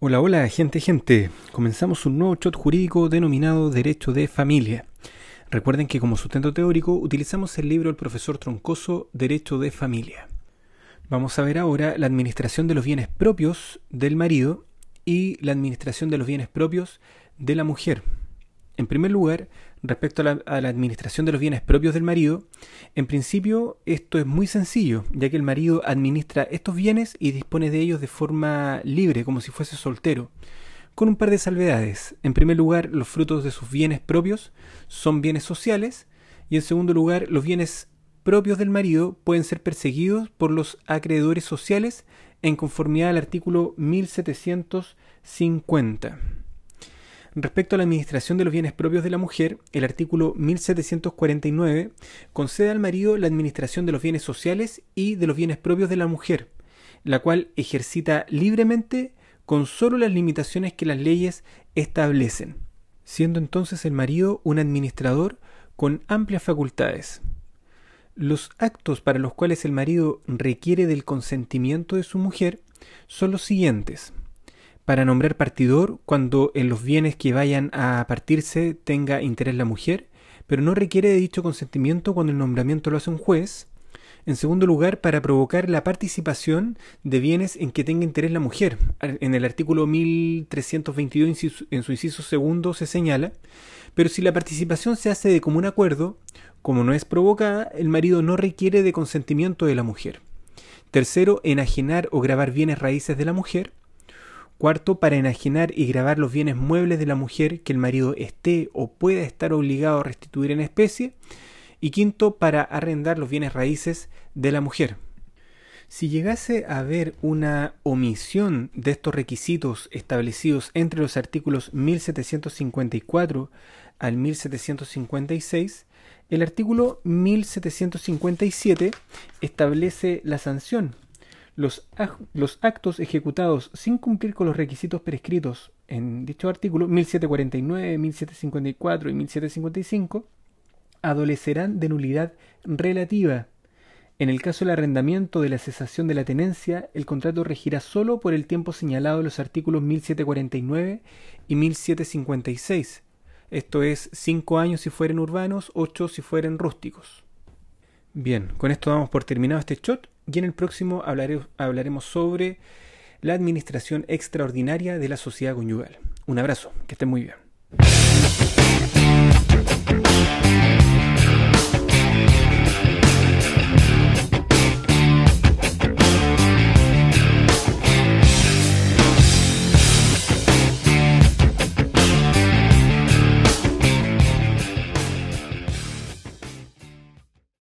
Hola, hola, gente, gente. Comenzamos un nuevo shot jurídico denominado Derecho de Familia. Recuerden que como sustento teórico utilizamos el libro del profesor Troncoso Derecho de Familia. Vamos a ver ahora la administración de los bienes propios del marido y la administración de los bienes propios de la mujer. En primer lugar, respecto a la, administración de los bienes propios del marido, en principio esto es muy sencillo, ya que el marido administra estos bienes y dispone de ellos de forma libre, como si fuese soltero, con un par de salvedades. En primer lugar, los frutos de sus bienes propios son bienes sociales, y en segundo lugar, los bienes propios del marido pueden ser perseguidos por los acreedores sociales en conformidad al artículo 1750. Respecto a la administración de los bienes propios de la mujer, el artículo 1749 concede al marido la administración de los bienes sociales y de los bienes propios de la mujer, la cual ejercita libremente con solo las limitaciones que las leyes establecen, siendo entonces el marido un administrador con amplias facultades. Los actos para los cuales el marido requiere del consentimiento de su mujer son los siguientes para nombrar partidor cuando en los bienes que vayan a partirse tenga interés la mujer, pero no requiere de dicho consentimiento cuando el nombramiento lo hace un juez. En segundo lugar, para provocar la participación de bienes en que tenga interés la mujer. En el artículo 1322, en su inciso segundo, se señala, pero si la participación se hace de común acuerdo, como no es provocada, el marido no requiere de consentimiento de la mujer. Tercero, enajenar o grabar bienes raíces de la mujer. Cuarto, para enajenar y grabar los bienes muebles de la mujer que el marido esté o pueda estar obligado a restituir en especie. Y quinto, para arrendar los bienes raíces de la mujer. Si llegase a haber una omisión de estos requisitos establecidos entre los artículos 1754 al 1756, el artículo 1757 establece la sanción los, actos ejecutados sin cumplir con los requisitos prescritos en dicho artículo 1749, 1754 y 1755 adolecerán de nulidad relativa. En el caso del arrendamiento de la cesación de la tenencia, el contrato regirá solo por el tiempo señalado en los artículos 1749 y 1756. Esto es cinco años si fueren urbanos, ocho si fueren rústicos. Bien, con esto damos por terminado este shot y en el próximo hablaremos sobre la administración extraordinaria de la sociedad conyugal. Un abrazo, que estén muy bien.